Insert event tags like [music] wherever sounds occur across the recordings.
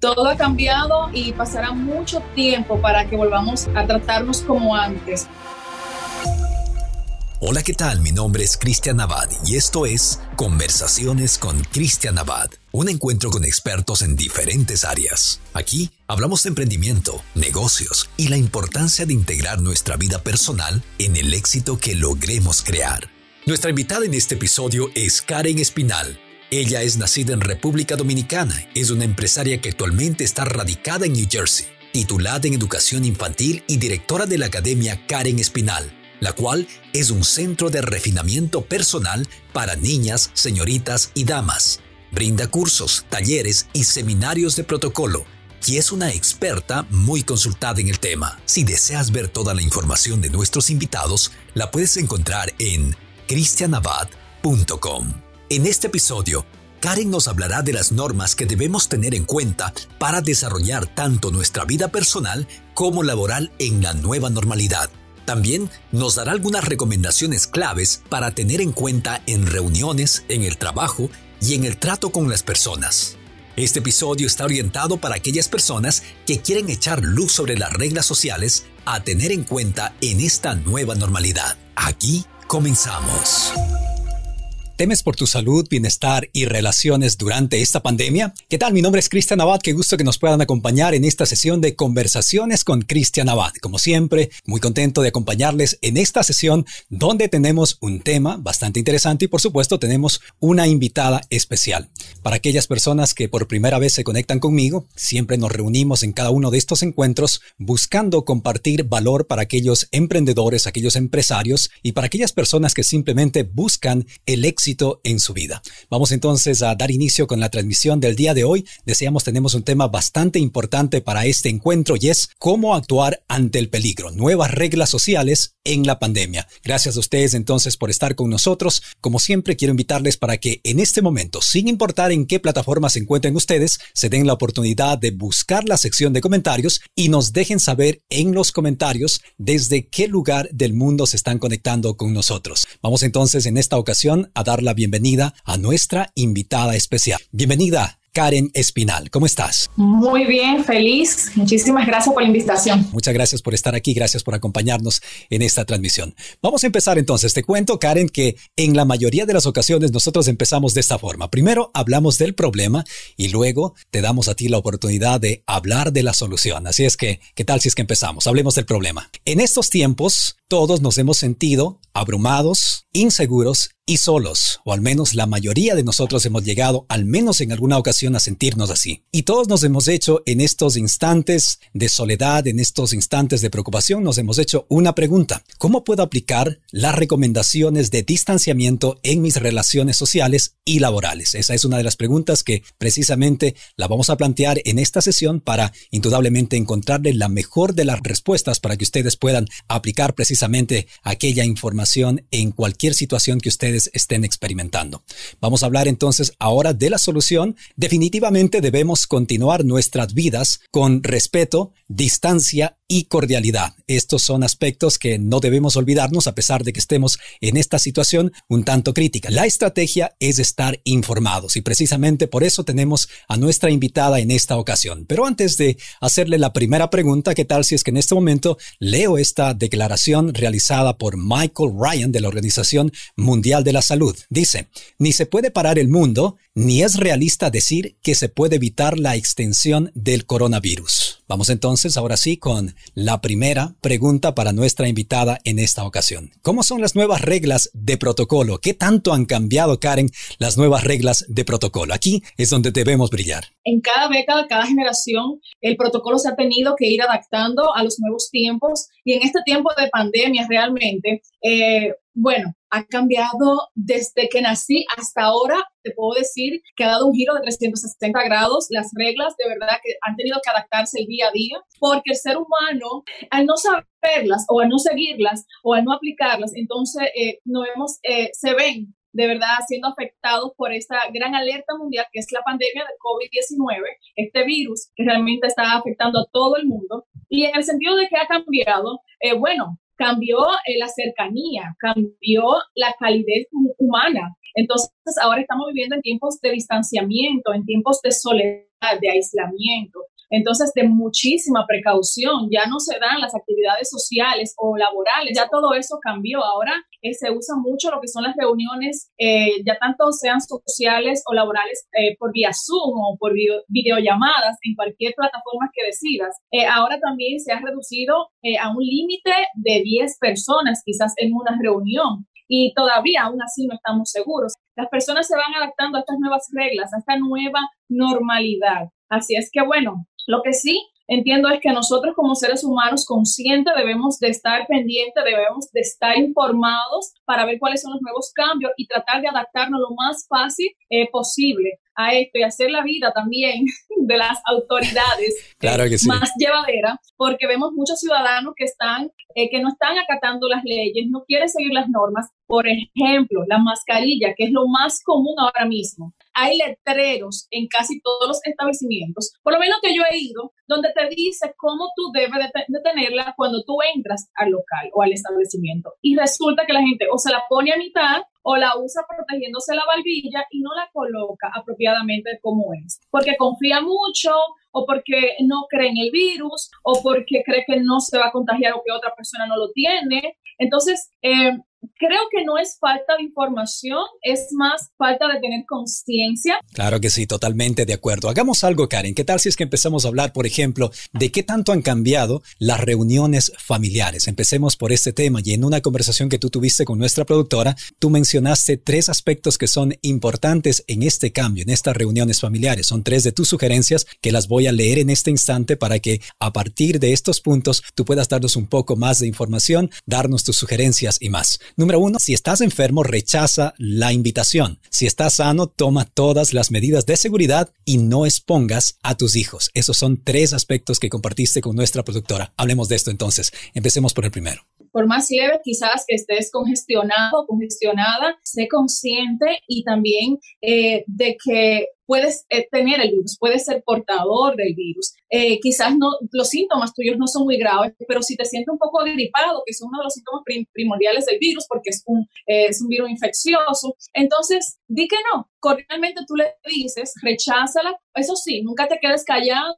todo ha cambiado y pasará mucho tiempo para que volvamos a tratarnos como antes. Hola, ¿qué tal? Mi nombre es Cristian Abad y esto es Conversaciones con Cristian Abad, un encuentro con expertos en diferentes áreas. Aquí hablamos de emprendimiento, negocios y la importancia de integrar nuestra vida personal en el éxito que logremos crear. Nuestra invitada en este episodio es Karen Espinal. Ella es nacida en República Dominicana, es una empresaria que actualmente está radicada en New Jersey, titulada en educación infantil y directora de la Academia Karen Espinal la cual es un centro de refinamiento personal para niñas, señoritas y damas. Brinda cursos, talleres y seminarios de protocolo y es una experta muy consultada en el tema. Si deseas ver toda la información de nuestros invitados, la puedes encontrar en cristianabad.com. En este episodio, Karen nos hablará de las normas que debemos tener en cuenta para desarrollar tanto nuestra vida personal como laboral en la nueva normalidad. También nos dará algunas recomendaciones claves para tener en cuenta en reuniones, en el trabajo y en el trato con las personas. Este episodio está orientado para aquellas personas que quieren echar luz sobre las reglas sociales a tener en cuenta en esta nueva normalidad. Aquí comenzamos. ¿Temes por tu salud, bienestar y relaciones durante esta pandemia? ¿Qué tal? Mi nombre es Cristian Abad. Qué gusto que nos puedan acompañar en esta sesión de conversaciones con Cristian Abad. Como siempre, muy contento de acompañarles en esta sesión donde tenemos un tema bastante interesante y por supuesto tenemos una invitada especial. Para aquellas personas que por primera vez se conectan conmigo, siempre nos reunimos en cada uno de estos encuentros buscando compartir valor para aquellos emprendedores, aquellos empresarios y para aquellas personas que simplemente buscan el éxito en su vida. Vamos entonces a dar inicio con la transmisión del día de hoy. Deseamos tenemos un tema bastante importante para este encuentro y es cómo actuar ante el peligro, nuevas reglas sociales en la pandemia. Gracias a ustedes entonces por estar con nosotros. Como siempre quiero invitarles para que en este momento, sin importar en qué plataforma se encuentren ustedes, se den la oportunidad de buscar la sección de comentarios y nos dejen saber en los comentarios desde qué lugar del mundo se están conectando con nosotros. Vamos entonces en esta ocasión a dar la bienvenida a nuestra invitada especial. Bienvenida, Karen Espinal. ¿Cómo estás? Muy bien, feliz. Muchísimas gracias por la invitación. Muchas gracias por estar aquí, gracias por acompañarnos en esta transmisión. Vamos a empezar entonces. Te cuento, Karen, que en la mayoría de las ocasiones nosotros empezamos de esta forma. Primero hablamos del problema y luego te damos a ti la oportunidad de hablar de la solución. Así es que, ¿qué tal si es que empezamos? Hablemos del problema. En estos tiempos, todos nos hemos sentido abrumados, inseguros y solos, o al menos la mayoría de nosotros hemos llegado al menos en alguna ocasión a sentirnos así. Y todos nos hemos hecho en estos instantes de soledad, en estos instantes de preocupación, nos hemos hecho una pregunta. ¿Cómo puedo aplicar las recomendaciones de distanciamiento en mis relaciones sociales y laborales? Esa es una de las preguntas que precisamente la vamos a plantear en esta sesión para indudablemente encontrarle la mejor de las respuestas para que ustedes puedan aplicar precisamente aquella información en cualquier situación que ustedes estén experimentando. Vamos a hablar entonces ahora de la solución. Definitivamente debemos continuar nuestras vidas con respeto, distancia y cordialidad. Estos son aspectos que no debemos olvidarnos a pesar de que estemos en esta situación un tanto crítica. La estrategia es estar informados y precisamente por eso tenemos a nuestra invitada en esta ocasión. Pero antes de hacerle la primera pregunta, ¿qué tal si es que en este momento leo esta declaración realizada por Michael Ryan de la Organización Mundial de la Salud? Dice, ni se puede parar el mundo, ni es realista decir que se puede evitar la extensión del coronavirus. Vamos entonces ahora sí con la primera pregunta para nuestra invitada en esta ocasión. ¿Cómo son las nuevas reglas de protocolo? ¿Qué tanto han cambiado, Karen, las nuevas reglas de protocolo? Aquí es donde debemos brillar. En cada década, cada generación, el protocolo se ha tenido que ir adaptando a los nuevos tiempos y en este tiempo de pandemia realmente, eh, bueno, ha cambiado desde que nací hasta ahora. Te puedo decir que ha dado un giro de 360 grados. Las reglas de verdad que han tenido que adaptarse el día a día porque el ser humano, al no saberlas o al no seguirlas o al no aplicarlas, entonces eh, no vemos, eh, se ven de verdad siendo afectados por esta gran alerta mundial que es la pandemia de COVID-19, este virus que realmente está afectando a todo el mundo. Y en el sentido de que ha cambiado, eh, bueno, cambió eh, la cercanía, cambió la calidez humana. Entonces, ahora estamos viviendo en tiempos de distanciamiento, en tiempos de soledad, de aislamiento. Entonces, de muchísima precaución, ya no se dan las actividades sociales o laborales, ya todo eso cambió. Ahora eh, se usa mucho lo que son las reuniones, eh, ya tanto sean sociales o laborales eh, por vía Zoom o por videollamadas en cualquier plataforma que decidas. ahora también se ha reducido a un límite de 10 personas quizás en una reunión y todavía aún así no estamos seguros. Las personas se van adaptando a estas nuevas reglas, a esta nueva normalidad. Así es que bueno, lo que sí entiendo es que nosotros como seres humanos conscientes debemos de estar pendientes, debemos de estar informados para ver cuáles son los nuevos cambios y tratar de adaptarnos lo más fácil eh, posible a esto y hacer la vida también [laughs] de las autoridades más llevadera, porque vemos muchos ciudadanos que están, eh, que no están acatando las leyes, no quieren seguir las normas. Por ejemplo, la mascarilla, que es lo más común ahora mismo. Hay letreros en casi todos los establecimientos, por lo menos que yo he ido, donde te dice cómo tú debes de, tenerla cuando tú entras al local o al establecimiento. Y resulta que la gente o se la pone a mitad o la usa protegiéndose la barbilla y no la coloca apropiadamente como es, porque confía mucho o porque no cree en el virus o porque cree que no se va a contagiar o que otra persona no lo tiene. Entonces, eh, creo que no es falta de información, es más falta de tener conciencia. Claro que sí, totalmente de acuerdo. Hagamos algo, Karen. ¿Qué tal si es que empezamos a hablar, por ejemplo, de qué tanto han cambiado las reuniones familiares? Empecemos por este tema y en una conversación que tú tuviste con nuestra productora, tú mencionaste tres aspectos que son importantes en este cambio, en estas reuniones familiares. Son tres de tus sugerencias que las voy a leer en este instante para que a partir de estos puntos tú puedas darnos un poco más de información, darnos tus sugerencias y más. Número uno, si estás enfermo, rechaza la invitación. Si estás sano, toma todas las medidas de seguridad y no expongas a tus hijos. Esos son tres aspectos que compartiste con nuestra productora. Hablemos de esto entonces. Empecemos por el primero por más leve quizás que estés congestionado o congestionada, sé consciente y también eh, de que puedes eh, tener el virus, puedes ser portador del virus. Eh, quizás no, los síntomas tuyos no son muy graves, pero si te sientes un poco gripado, que es uno de los síntomas primordiales del virus, porque es un, es un virus infeccioso, entonces di que no. Cordialmente tú le dices, recházala. Eso sí, nunca te quedes callado,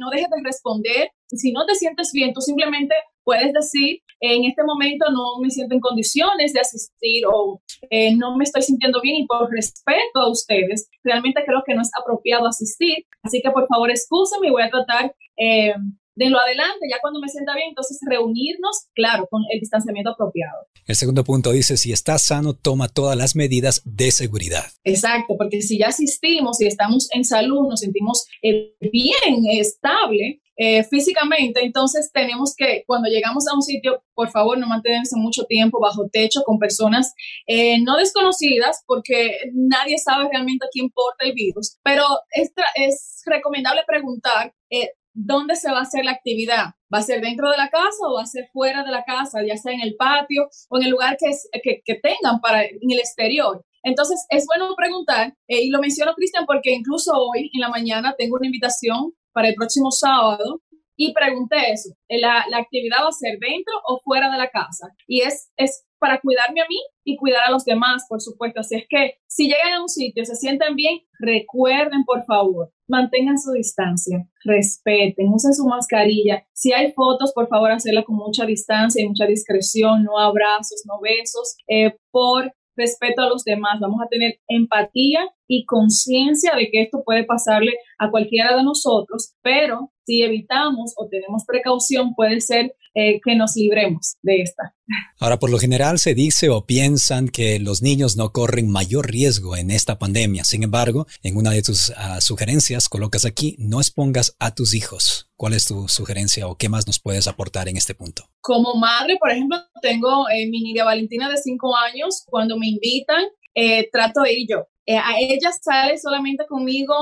no dejes de responder. Si no te sientes bien, tú simplemente puedes decir, en este momento no me siento en condiciones de asistir o eh, no me estoy sintiendo bien y por respeto a ustedes, realmente creo que no es apropiado asistir. Así que por favor, excúsenme y voy a tratar eh, de lo adelante, ya cuando me sienta bien, entonces reunirnos, claro, con el distanciamiento apropiado. El segundo punto dice, si estás sano, toma todas las medidas de seguridad. Exacto, porque si ya asistimos, si estamos en salud, nos sentimos eh, bien, estable, eh, físicamente, entonces tenemos que, cuando llegamos a un sitio, por favor, no mantenerse mucho tiempo bajo techo con personas eh, no desconocidas, porque nadie sabe realmente a quién porta el virus, pero es, recomendable preguntar eh, dónde se va a hacer la actividad. ¿Va a ser dentro de la casa o va a ser fuera de la casa, ya sea en el patio o en el lugar que tengan para, en el exterior? Entonces, es bueno preguntar, y lo menciono, Cristian, porque incluso hoy en la mañana tengo una invitación para el próximo sábado y pregunté eso, ¿la, la actividad va a ser dentro o fuera de la casa? Y es, es para cuidarme a mí y cuidar a los demás, por supuesto. Así es que si llegan a un sitio, se sienten bien, recuerden, por favor, mantengan su distancia, respeten, usen su mascarilla. Si hay fotos, por favor, hacerla con mucha distancia y mucha discreción, no abrazos, no besos, eh, por respeto a los demás, vamos a tener empatía y conciencia de que esto puede pasarle a cualquiera de nosotros, pero si evitamos o tenemos precaución, puede ser eh, que nos libremos de esta. Ahora, por lo general se dice o piensan que los niños no corren mayor riesgo en esta pandemia. Sin embargo, en una de tus ah, sugerencias colocas aquí, no expongas a tus hijos. ¿Cuál es tu sugerencia o qué más nos puedes aportar en este punto? Como madre, por ejemplo, tengo eh, mi niña Valentina de 5 años. Cuando me invitan, eh, trato de ir yo. a ella sale solamente conmigo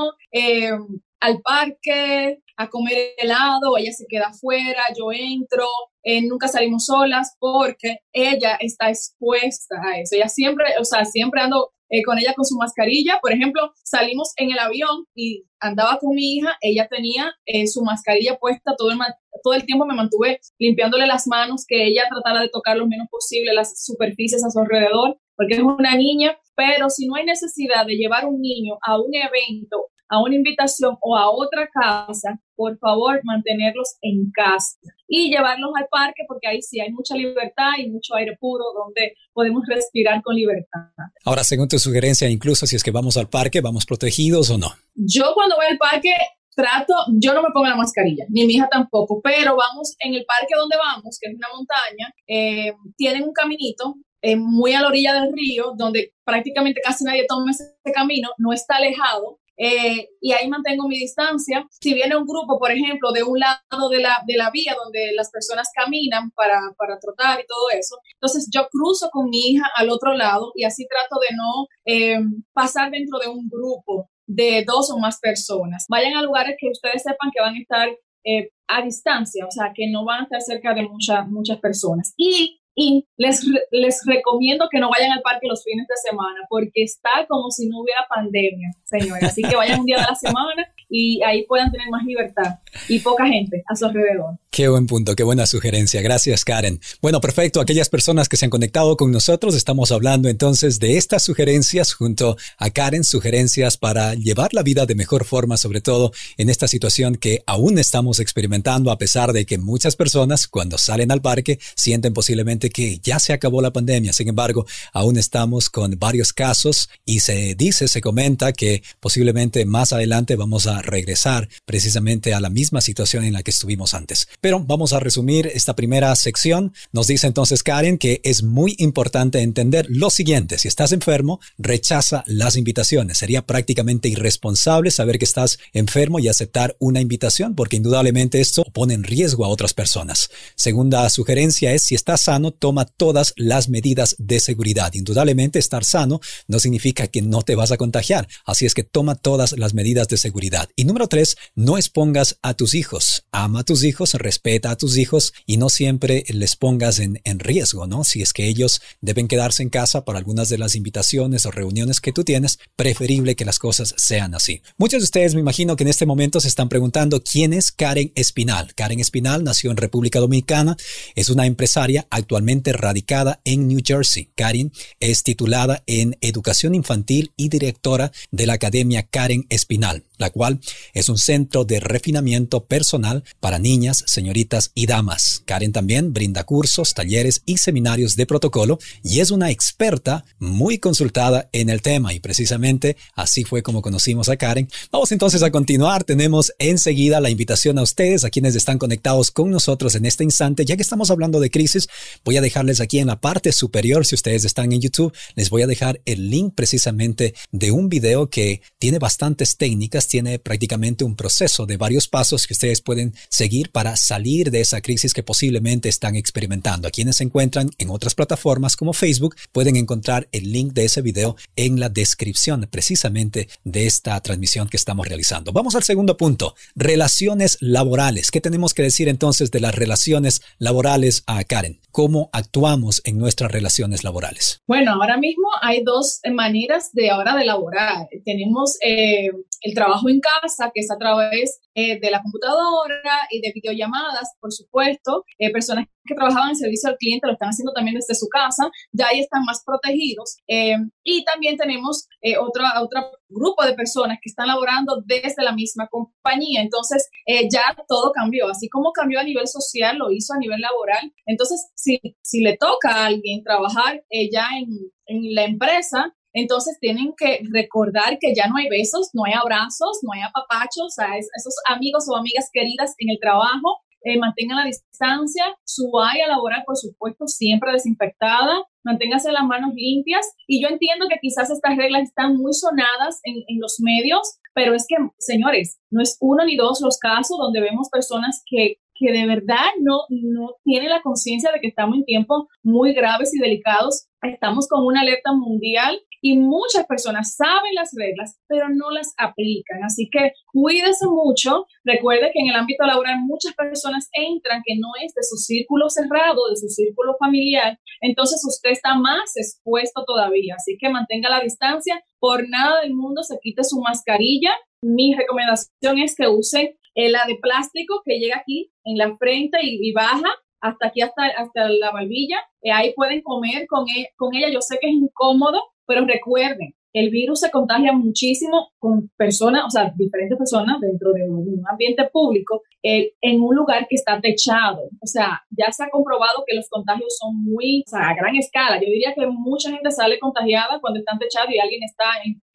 al parque, a comer helado, ella se queda afuera, yo entro, eh, nunca salimos solas porque ella está expuesta a eso. Ella siempre, o sea, siempre ando eh, con ella con su mascarilla. Por ejemplo, salimos en el avión y andaba con mi hija, ella tenía eh, su mascarilla puesta todo el, todo el tiempo, me mantuve limpiándole las manos, que ella tratara de tocar lo menos posible las superficies a su alrededor, porque es una niña, pero si no hay necesidad de llevar un niño a un evento a una invitación o a otra casa, por favor, mantenerlos en casa y llevarlos al parque porque ahí sí hay mucha libertad y mucho aire puro donde podemos respirar con libertad. Ahora, según tu sugerencia, incluso si es que vamos al parque, ¿vamos protegidos o no? Yo cuando voy al parque trato, yo no me pongo la mascarilla, ni mi hija tampoco, pero vamos en el parque donde vamos, que es una montaña, eh, tienen un caminito eh, muy a la orilla del río, donde prácticamente casi nadie toma ese camino, no está alejado, eh, y ahí mantengo mi distancia. Si viene un grupo, por ejemplo, de un lado de la, de la vía donde las personas caminan para, para trotar y todo eso, entonces yo cruzo con mi hija al otro lado y así trato de no eh, pasar dentro de un grupo de dos o más personas. Vayan a lugares que ustedes sepan que van a estar eh, a distancia, o sea, que no van a estar cerca de muchas muchas personas. Y y les, les recomiendo que no vayan al parque los fines de semana porque está como si no hubiera pandemia, señores. Así que vayan un día de la semana y ahí puedan tener más libertad y poca gente a su alrededor. Qué buen punto, qué buena sugerencia. Gracias, Karen. Bueno, perfecto. Aquellas personas que se han conectado con nosotros, estamos hablando entonces de estas sugerencias junto a Karen, sugerencias para llevar la vida de mejor forma, sobre todo en esta situación que aún estamos experimentando, a pesar de que muchas personas cuando salen al parque sienten posiblemente que ya se acabó la pandemia. Sin embargo, aún estamos con varios casos y se dice, se comenta que posiblemente más adelante vamos a regresar precisamente a la misma situación en la que estuvimos antes. Pero vamos a resumir esta primera sección. Nos dice entonces Karen que es muy importante entender lo siguiente. Si estás enfermo, rechaza las invitaciones. Sería prácticamente irresponsable saber que estás enfermo y aceptar una invitación porque indudablemente esto pone en riesgo a otras personas. Segunda sugerencia es si estás sano, toma todas las medidas de seguridad. Indudablemente estar sano no significa que no te vas a contagiar. Así es que toma todas las medidas de seguridad. Y número tres, no expongas a tus hijos. Ama a tus hijos, respeta a tus hijos y no siempre les pongas en, en riesgo, ¿no? Si es que ellos deben quedarse en casa para algunas de las invitaciones o reuniones que tú tienes, preferible que las cosas sean así. Muchos de ustedes me imagino que en este momento se están preguntando quién es Karen Espinal. Karen Espinal nació en República Dominicana, es una empresaria actualmente radicada en New Jersey. Karen es titulada en Educación Infantil y directora de la Academia Karen Espinal la cual es un centro de refinamiento personal para niñas, señoritas y damas. Karen también brinda cursos, talleres y seminarios de protocolo y es una experta muy consultada en el tema y precisamente así fue como conocimos a Karen. Vamos entonces a continuar. Tenemos enseguida la invitación a ustedes, a quienes están conectados con nosotros en este instante. Ya que estamos hablando de crisis, voy a dejarles aquí en la parte superior, si ustedes están en YouTube, les voy a dejar el link precisamente de un video que tiene bastantes técnicas tiene prácticamente un proceso de varios pasos que ustedes pueden seguir para salir de esa crisis que posiblemente están experimentando. A quienes se encuentran en otras plataformas como Facebook pueden encontrar el link de ese video en la descripción precisamente de esta transmisión que estamos realizando. Vamos al segundo punto, relaciones laborales. ¿Qué tenemos que decir entonces de las relaciones laborales a Karen? ¿Cómo actuamos en nuestras relaciones laborales? Bueno, ahora mismo hay dos maneras de ahora de laborar. Tenemos eh, el trabajo en casa, que es a través eh, de la computadora y de videollamadas, por supuesto. Eh, personas que trabajaban en servicio al cliente lo están haciendo también desde su casa, ya ahí están más protegidos. Eh, y también tenemos otro, otro grupo de personas que están laborando desde la misma compañía. Entonces, ya todo cambió. Así como cambió a nivel social, lo hizo a nivel laboral. Entonces, si, si le toca a alguien trabajar ya en, en la empresa, entonces tienen que recordar que ya no hay besos, no hay abrazos, no hay apapachos, a esos amigos o amigas queridas en el trabajo, eh, mantengan la distancia, su área laboral, por supuesto, siempre desinfectada, manténgase las manos limpias. Y yo entiendo que quizás estas reglas están muy sonadas en, en los medios, pero es que, señores, no es uno ni dos los casos donde vemos personas que que de verdad no, no tienen la conciencia de que estamos en tiempos muy graves y delicados. Estamos con una alerta mundial y muchas personas saben las reglas, pero no las aplican. Así que cuídese mucho. Recuerde que en el ámbito laboral muchas personas entran que no es de su círculo cerrado, de su círculo familiar, entonces usted está más expuesto todavía. Así que mantenga la distancia. Por nada del mundo se quite su mascarilla. Mi recomendación es que use la de plástico que llega aquí en la frente y, baja hasta aquí, hasta, hasta la barbilla. Eh, ahí pueden comer con, e, con ella. Yo sé que es incómodo, pero recuerden, el virus se contagia muchísimo con personas, o sea, diferentes personas dentro de un ambiente público, eh, en un lugar que está techado. O sea, ya se ha comprobado que los contagios son muy, o sea, a gran escala. Yo diría que mucha gente sale contagiada cuando están techados y alguien está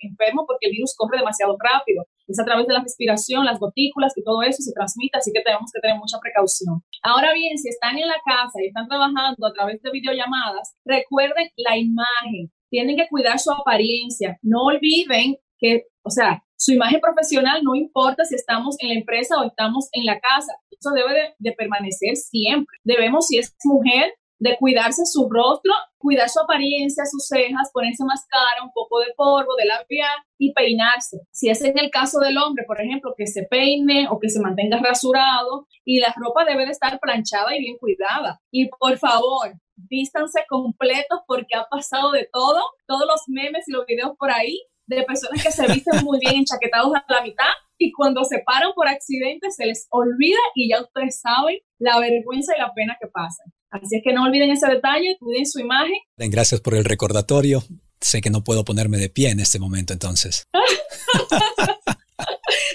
enfermo porque el virus corre demasiado rápido. Es a través de la respiración, las gotículas y todo eso se transmite, así que tenemos que tener mucha precaución. Ahora bien, si están en la casa y están trabajando a través de videollamadas, recuerden la imagen tienen que cuidar su apariencia. No olviden que, o sea, su imagen profesional no importa si estamos en la empresa o estamos en la casa. Eso debe de, permanecer siempre. Debemos, si es mujer, de cuidarse su rostro, cuidar su apariencia, sus cejas, ponerse máscara, un poco de polvo, de labial y peinarse. Si es en el caso del hombre, por ejemplo, que se peine o que se mantenga rasurado y la ropa debe de estar planchada y bien cuidada. Y por favor, vístanse completos porque ha pasado de todo, todos los memes y los videos por ahí de personas que se visten muy bien enchaquetados a la mitad y cuando se paran por accidente se les olvida y ya ustedes saben la vergüenza y la pena que pasan. Así es que no olviden ese detalle, cuiden su imagen. Gracias por el recordatorio. Sé que no puedo ponerme de pie en este momento entonces. [laughs]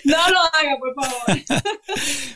No lo haga, por favor.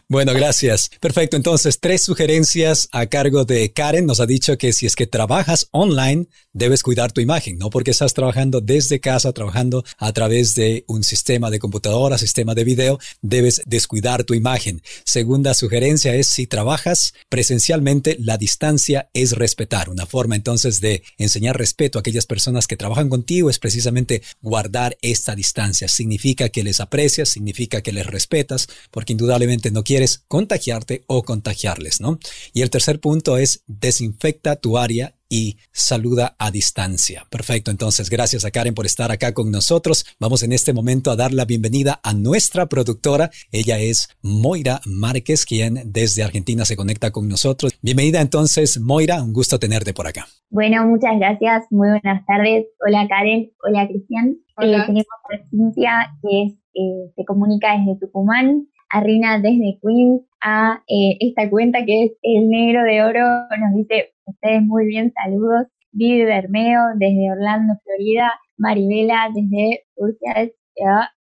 Bueno, gracias. Perfecto. Entonces, tres sugerencias a cargo de Karen. Nos ha dicho que si es que trabajas online, debes cuidar tu imagen, no porque estás trabajando desde casa, trabajando a través de un sistema de computadora, sistema de video, debes descuidar tu imagen. Segunda sugerencia es si trabajas presencialmente, la distancia es respetar. Una forma entonces de enseñar respeto a aquellas personas que trabajan contigo es precisamente guardar esta distancia. Significa que les aprecias, significa que les respetas, porque indudablemente no quieres contagiarte o contagiarles, ¿no? Y el tercer punto es desinfecta tu área y saluda a distancia. Perfecto, entonces gracias a Karen por estar acá con nosotros. Vamos en este momento a dar la bienvenida a nuestra productora. Ella es Moira Márquez, quien desde Argentina se conecta con nosotros. Bienvenida entonces, Moira, un gusto tenerte por acá. Bueno, muchas gracias, muy buenas tardes. Hola Karen, hola Cristian. Eh, tenemos a Cintia, que es, eh, se comunica desde Tucumán, a Rina desde Queens, a eh, esta cuenta que es El Negro de Oro, nos dice ustedes muy bien, saludos. Vivi Bermeo desde Orlando, Florida. Maribela desde Turquía,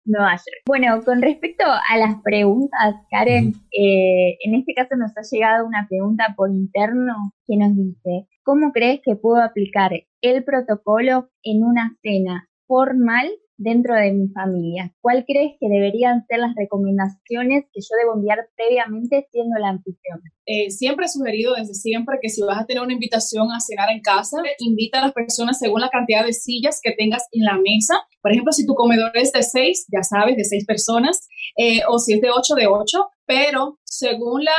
Nueva York. Bueno, con respecto a las preguntas, Karen, eh, en este caso nos ha llegado una pregunta por interno que nos dice, ¿cómo crees que puedo aplicar el protocolo en una cena formal dentro de mi familia? ¿Cuál crees que deberían ser las recomendaciones que yo debo enviar previamente siendo la anfitrión? Eh, siempre he sugerido desde siempre que si vas a tener una invitación a cenar en casa, invita a las personas según la cantidad de sillas que tengas en la mesa. Por ejemplo, si tu comedor es de seis, ya sabes, de seis personas, eh, o si es de ocho, de ocho, pero según la,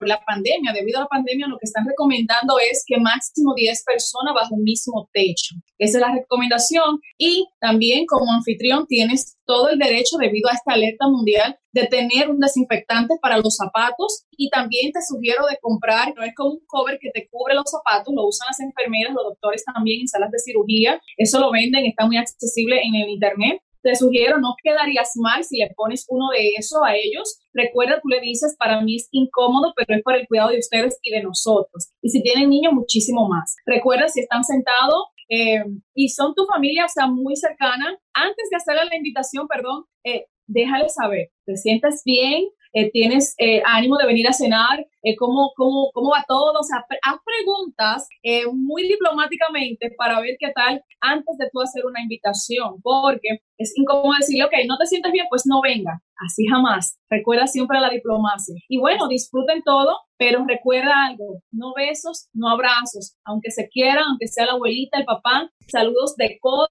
la pandemia, debido a la pandemia, lo que están recomendando es que máximo 10 personas bajo un mismo techo. Esa es la recomendación. Y también como anfitrión tienes todo el derecho, debido a esta alerta mundial, de tener un desinfectante para los zapatos y también te sugiero de comprar, no es como un cover que te cubre los zapatos, lo usan las enfermeras, los doctores también en salas de cirugía, eso lo venden, está muy accesible en el internet te sugiero, no quedarías mal si le pones uno de eso a ellos. Recuerda, tú le dices, para mí es incómodo, pero es por el cuidado de ustedes y de nosotros. Y si tienen niños, muchísimo más. Recuerda, si están sentados eh, y son tu familia, o sea, muy cercana, antes de hacerle la invitación, perdón, eh, déjale saber, te sientes bien, eh, tienes eh, ánimo de venir a cenar, eh, ¿cómo, cómo, cómo va todo, o sea, haz preguntas muy diplomáticamente para ver qué tal antes de tú hacer una invitación, porque es incómodo decirle, ok, no te sientes bien, pues no venga, así jamás, recuerda siempre la diplomacia. Y bueno, disfruten todo, pero recuerda algo, no besos, no abrazos, aunque se quieran, aunque sea la abuelita, el papá, saludos de codo,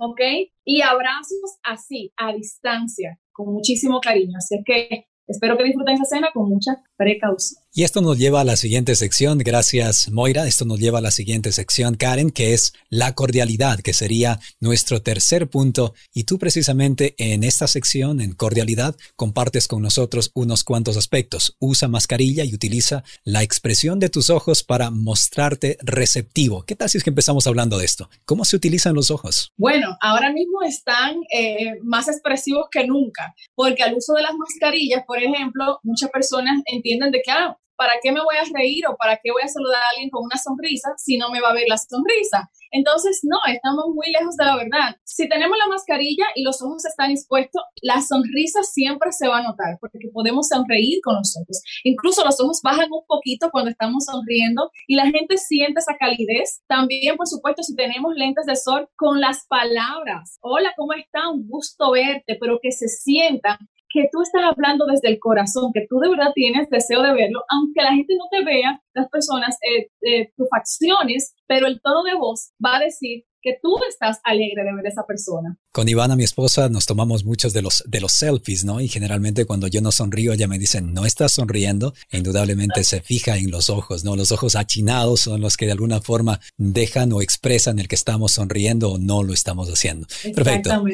¿ok? Y abrazos así, a distancia, con muchísimo cariño. Así que Espero que disfruten esa cena con mucha precaución. Y esto nos lleva a la siguiente sección, gracias Moira, esto nos lleva a la siguiente sección, Karen, que es la cordialidad, que sería nuestro tercer punto. Y tú precisamente en esta sección, en cordialidad, compartes con nosotros unos cuantos aspectos. Usa mascarilla y utiliza la expresión de tus ojos para mostrarte receptivo. ¿Qué tal si es que empezamos hablando de esto? ¿Cómo se utilizan los ojos? Bueno, ahora mismo están eh, más expresivos que nunca, porque al uso de las mascarillas, por ejemplo, muchas personas entienden de que, ah, ¿para qué me voy a reír o para qué voy a saludar a alguien con una sonrisa si no me va a ver la sonrisa? Entonces, no, estamos muy lejos de la verdad. Si tenemos la mascarilla y los ojos están expuestos, la sonrisa siempre se va a notar porque podemos sonreír con los ojos. Incluso los ojos bajan un poquito cuando estamos sonriendo y la gente siente esa calidez. También, por supuesto, si tenemos lentes de sol con las palabras. Hola, ¿cómo está? Un gusto verte, pero que se sienta que tú estás hablando desde el corazón, que tú de verdad tienes deseo de verlo, aunque la gente no te vea, las personas, eh, eh, tus facciones, pero el tono de voz va a decir que tú estás alegre de ver a esa persona. Con Ivana, mi esposa, nos tomamos muchos de los, de los selfies, ¿no? Y generalmente cuando yo no sonrío, ella me dice, no estás sonriendo. E indudablemente se fija en los ojos, ¿no? Los ojos achinados son los que de alguna forma dejan o expresan el que estamos sonriendo o no lo estamos haciendo. Perfecto.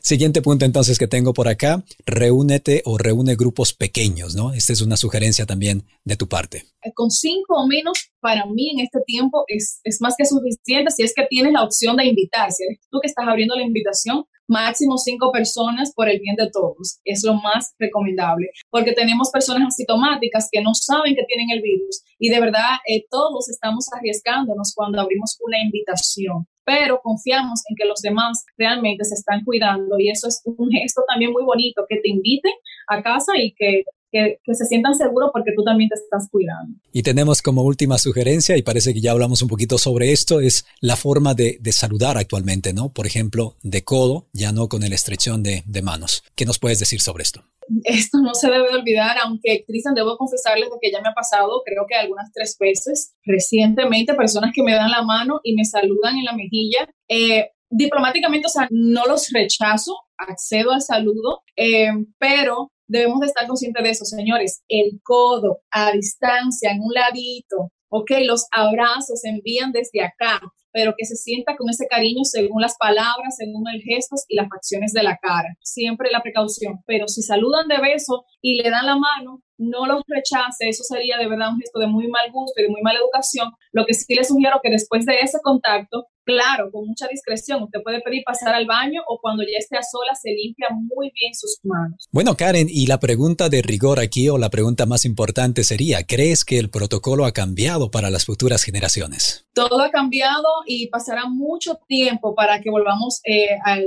Siguiente punto entonces que tengo por acá, reúnete o reúne grupos pequeños, ¿no? Esta es una sugerencia también de tu parte. Con cinco o menos, para mí en este tiempo es, es más que suficiente si es que tienes la opción de invitar. Si eres tú que estás abriendo la invitación, máximo cinco personas por el bien de todos. Es lo más recomendable, porque tenemos personas asintomáticas que no saben que tienen el virus y de verdad eh, todos estamos arriesgándonos cuando abrimos una invitación pero confiamos en que los demás realmente se están cuidando y eso es un gesto también muy bonito, que te inviten a casa y que que, se sientan seguros porque tú también te estás cuidando. Y tenemos como última sugerencia, y parece que ya hablamos un poquito sobre esto, es la forma de, saludar actualmente, ¿no? Por ejemplo, de codo, ya no con el estrechón de, manos. ¿Qué nos puedes decir sobre esto? Esto no se debe olvidar, aunque Cristian, debo confesarles que ya me ha pasado, creo que algunas tres veces recientemente, personas que me dan la mano y me saludan en la mejilla. Eh, diplomáticamente, o sea, no los rechazo, accedo al saludo, eh, pero debemos de estar conscientes de eso, señores. El codo a distancia, en un ladito, ok, los abrazos se envían desde acá, pero que se sienta con ese cariño según las palabras, según el gesto y las facciones de la cara. Siempre la precaución, pero si saludan de beso y le dan la mano, no los rechace, eso sería de verdad un gesto de muy mal gusto y de muy mala educación. Lo que sí les sugiero que después de ese contacto, claro, con mucha discreción, usted puede pedir pasar al baño o cuando ya esté a solas se limpia muy bien sus manos. Bueno, Karen, y la pregunta de rigor aquí o la pregunta más importante sería, ¿crees que el protocolo ha cambiado para las futuras generaciones? Todo ha cambiado y pasará mucho tiempo para que volvamos eh, a,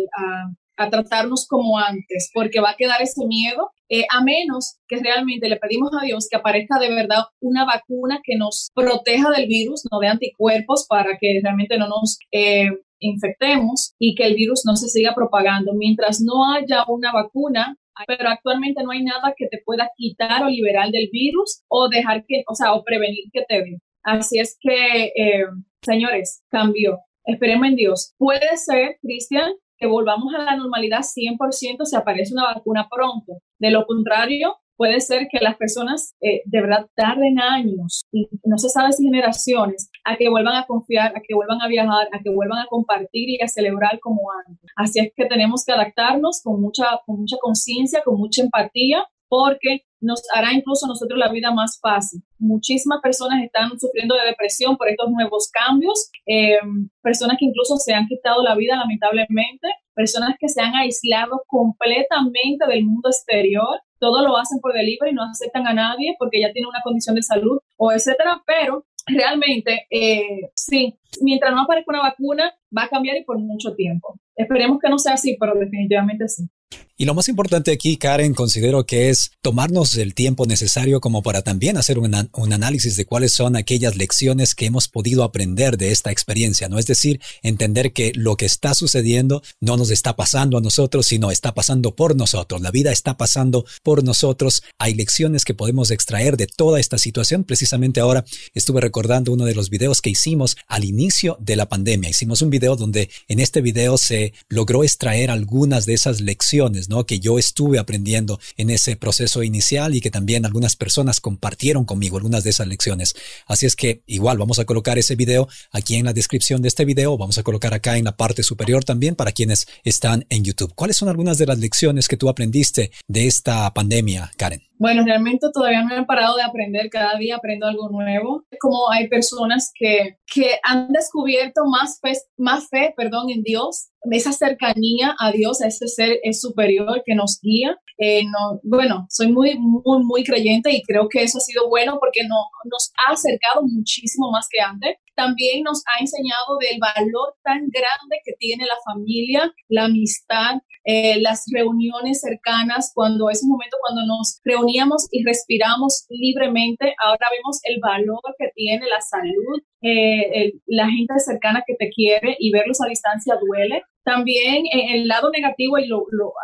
a tratarnos como antes, porque va a quedar ese miedo, eh, a menos que realmente le pedimos a Dios que aparezca de verdad una vacuna que nos proteja del virus, no de anticuerpos, para que realmente no nos eh, infectemos y que el virus no se siga propagando. Mientras no haya una vacuna, pero actualmente no hay nada que te pueda quitar o liberar del virus o dejar que, o sea, o prevenir que te dé. Así es que, eh, señores, cambió. Esperemos en Dios. Puede ser, Cristian, que volvamos a la normalidad 100% si aparece una vacuna pronto. De lo contrario, puede ser que las personas eh, de verdad tarden años y no se sabe si generaciones a que vuelvan a confiar, a que vuelvan a viajar, a que vuelvan a compartir y a celebrar como antes. Así es que tenemos que adaptarnos con mucha con mucha conciencia, con mucha empatía, porque nos hará incluso a nosotros la vida más fácil. Muchísimas personas están sufriendo de depresión por estos nuevos cambios, eh, personas que incluso se han quitado la vida lamentablemente, personas que se han aislado completamente del mundo exterior, todo lo hacen por delivery no aceptan a nadie porque ya tienen una condición de salud o etcétera, pero realmente eh, sí, mientras no aparezca una vacuna va a cambiar y por mucho tiempo. Esperemos que no sea así, pero definitivamente sí. Y lo más importante aquí, Karen, considero que es tomarnos el tiempo necesario como para también hacer un, análisis de cuáles son aquellas lecciones que hemos podido aprender de esta experiencia, ¿no? Es decir, entender que lo que está sucediendo no nos está pasando a nosotros, sino está pasando por nosotros. La vida está pasando por nosotros. Hay lecciones que podemos extraer de toda esta situación. Precisamente ahora estuve recordando uno de los videos que hicimos al inicio de la pandemia. Hicimos un video donde en este video se logró extraer algunas de esas lecciones ¿no? Que yo estuve aprendiendo en ese proceso inicial y que también algunas personas compartieron conmigo algunas de esas lecciones. Así es que igual vamos a colocar ese video aquí en la descripción de este video, vamos a colocar acá en la parte superior también para quienes están en YouTube. ¿Cuáles son algunas de las lecciones que tú aprendiste de esta pandemia, Karen? Bueno, realmente todavía no he parado de aprender, cada día aprendo algo nuevo. Como hay personas que, que han descubierto más fe, más fe perdón, en Dios, esa cercanía a Dios, a ese ser es superior que nos guía. Eh, no, bueno, soy muy, muy, muy creyente y creo que eso ha sido bueno porque no, nos ha acercado muchísimo más que antes. También nos ha enseñado del valor tan grande que tiene la familia, la amistad, eh, las reuniones cercanas, cuando es un momento cuando nos reuníamos y respiramos libremente, ahora vemos el valor que tiene la salud, eh, la gente cercana que te quiere y verlos a distancia duele. También eh, el lado negativo y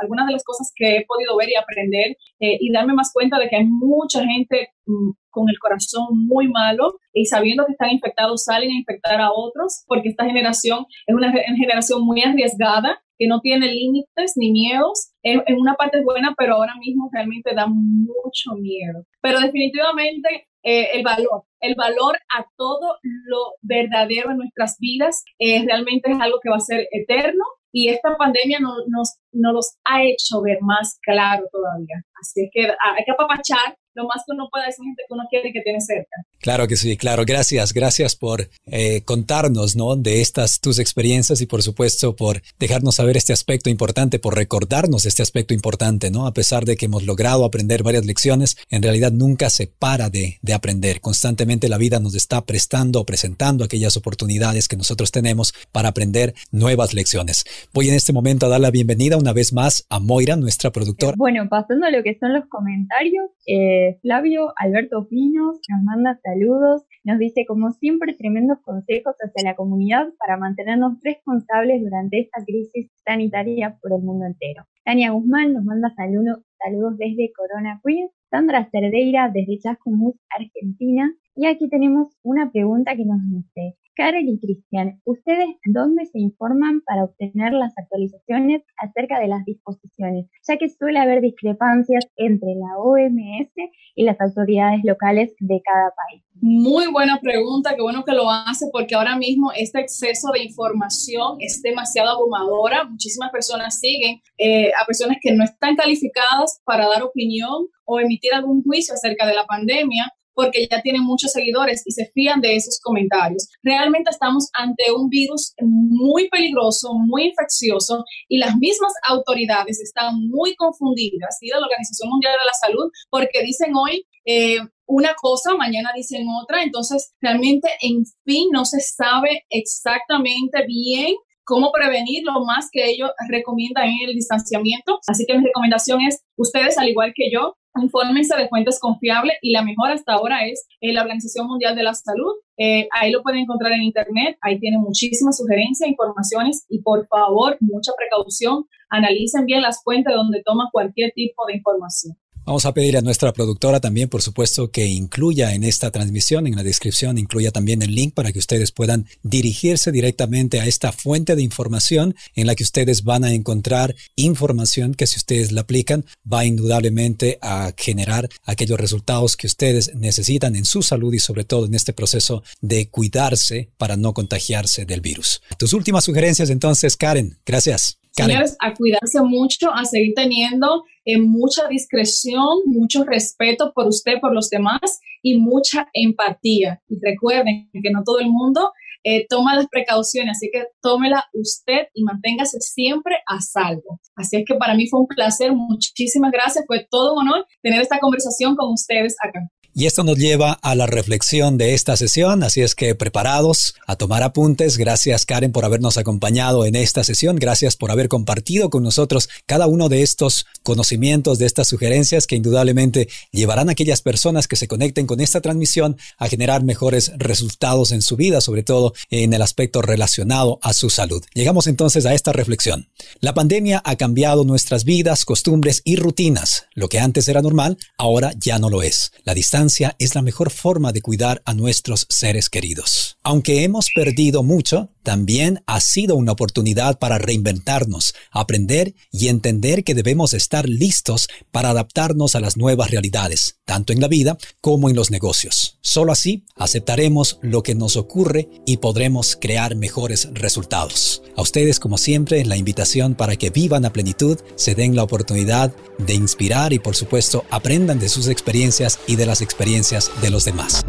algunas de las cosas que he podido ver y aprender y darme más cuenta de que hay mucha gente mm, con el corazón muy malo y sabiendo que están infectados salen a infectar a otros porque esta generación es una generación muy arriesgada que no tiene límites ni miedos. En, una parte es buena, pero ahora mismo realmente da mucho miedo. Pero definitivamente eh, el valor, el valor a todo lo verdadero en nuestras vidas eh, realmente es algo que va a ser eterno y esta pandemia no, nos, nos los ha hecho ver más claro todavía. Así es que hay que apapachar lo más que uno pueda esa gente que uno quiere y que tiene cerca. Claro que sí, claro. Gracias, gracias por eh, contarnos, ¿no? De estas tus experiencias y por supuesto por dejarnos saber este aspecto importante, por recordarnos este aspecto importante, ¿no? A pesar de que hemos logrado aprender varias lecciones, en realidad nunca se para de, de aprender. Constantemente la vida nos está prestando o presentando aquellas oportunidades que nosotros tenemos para aprender nuevas lecciones. Voy en este momento a dar la bienvenida una vez más a Moira, nuestra productora. Bueno, pasando a lo que son los comentarios, eh, Flavio Alberto Pinos nos manda saludos, nos dice como siempre tremendos consejos hacia la comunidad para mantenernos responsables durante esta crisis sanitaria por el mundo entero. Tania Guzmán nos manda saludos, desde Corona Queens, Sandra Cerdeira desde Chascomús, Argentina. Y aquí tenemos una pregunta que nos dice, Karen y Cristian, ¿ustedes dónde se informan para obtener las actualizaciones acerca de las disposiciones? Ya que suele haber discrepancias entre la OMS y las autoridades locales de cada país. Muy buena pregunta, qué bueno que lo hace porque ahora mismo este exceso de información es demasiado abrumadora. Muchísimas personas siguen eh, a personas que no están calificadas para dar opinión o emitir algún juicio acerca de la pandemia porque ya tienen muchos seguidores y se fían de esos comentarios. Realmente estamos ante un virus muy peligroso, muy infeccioso y las mismas autoridades están muy confundidas y de la Organización Mundial de la Salud porque dicen hoy eh, una cosa, mañana dicen otra, entonces realmente en fin no se sabe exactamente bien cómo prevenir lo más que ellos recomiendan en el distanciamiento. Así que mi recomendación es, ustedes al igual que yo, infórmense de fuentes confiables y la mejor hasta ahora es eh, la Organización Mundial de la Salud. Eh, ahí lo pueden encontrar en internet, ahí tienen muchísimas sugerencias, informaciones y por favor, mucha precaución, analicen bien las fuentes donde toman cualquier tipo de información. Vamos a pedir a nuestra productora también, por supuesto, que incluya en esta transmisión, en la descripción, incluya también el link para que ustedes puedan dirigirse directamente a esta fuente de información en la que ustedes van a encontrar información que si ustedes la aplican va indudablemente a generar aquellos resultados que ustedes necesitan en su salud y sobre todo en este proceso de cuidarse para no contagiarse del virus. Tus últimas sugerencias entonces, Karen. Gracias. Señores, a cuidarse mucho, a seguir teniendo eh, mucha discreción, mucho respeto por usted, por los demás y mucha empatía. Y recuerden que no todo el mundo eh, toma las precauciones, así que tómela usted y manténgase siempre a salvo. Así es que para mí fue un placer, muchísimas gracias, fue todo un honor tener esta conversación con ustedes acá. Y esto nos lleva a la reflexión de esta sesión, así es que preparados a tomar apuntes. Gracias Karen por habernos acompañado en esta sesión, gracias por haber compartido con nosotros cada uno de estos conocimientos, de estas sugerencias que indudablemente llevarán a aquellas personas que se conecten con esta transmisión a generar mejores resultados en su vida, sobre todo en el aspecto relacionado a su salud. Llegamos entonces a esta reflexión. La pandemia ha cambiado nuestras vidas, costumbres y rutinas. Lo que antes era normal, ahora ya no lo es. La distancia es la mejor forma de cuidar a nuestros seres queridos. Aunque hemos perdido mucho, también ha sido una oportunidad para reinventarnos, aprender y entender que debemos estar listos para adaptarnos a las nuevas realidades, tanto en la vida como en los negocios. Solo así aceptaremos lo que nos ocurre y podremos crear mejores resultados. A ustedes, como siempre, la invitación para que vivan a plenitud, se den la oportunidad de inspirar y por supuesto aprendan de sus experiencias y de las experiencias de los demás.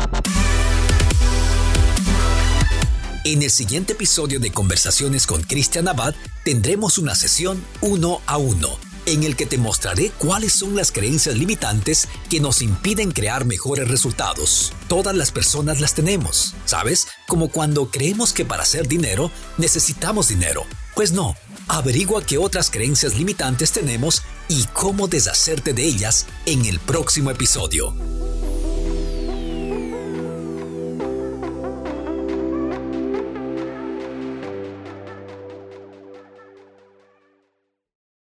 En el siguiente episodio de Conversaciones con Cristian Abad tendremos una sesión uno a uno en el que te mostraré cuáles son las creencias limitantes que nos impiden crear mejores resultados. Todas las personas las tenemos, ¿sabes? Como cuando creemos que para hacer dinero necesitamos dinero. Pues no, averigua qué otras creencias limitantes tenemos y cómo deshacerte de ellas en el próximo episodio.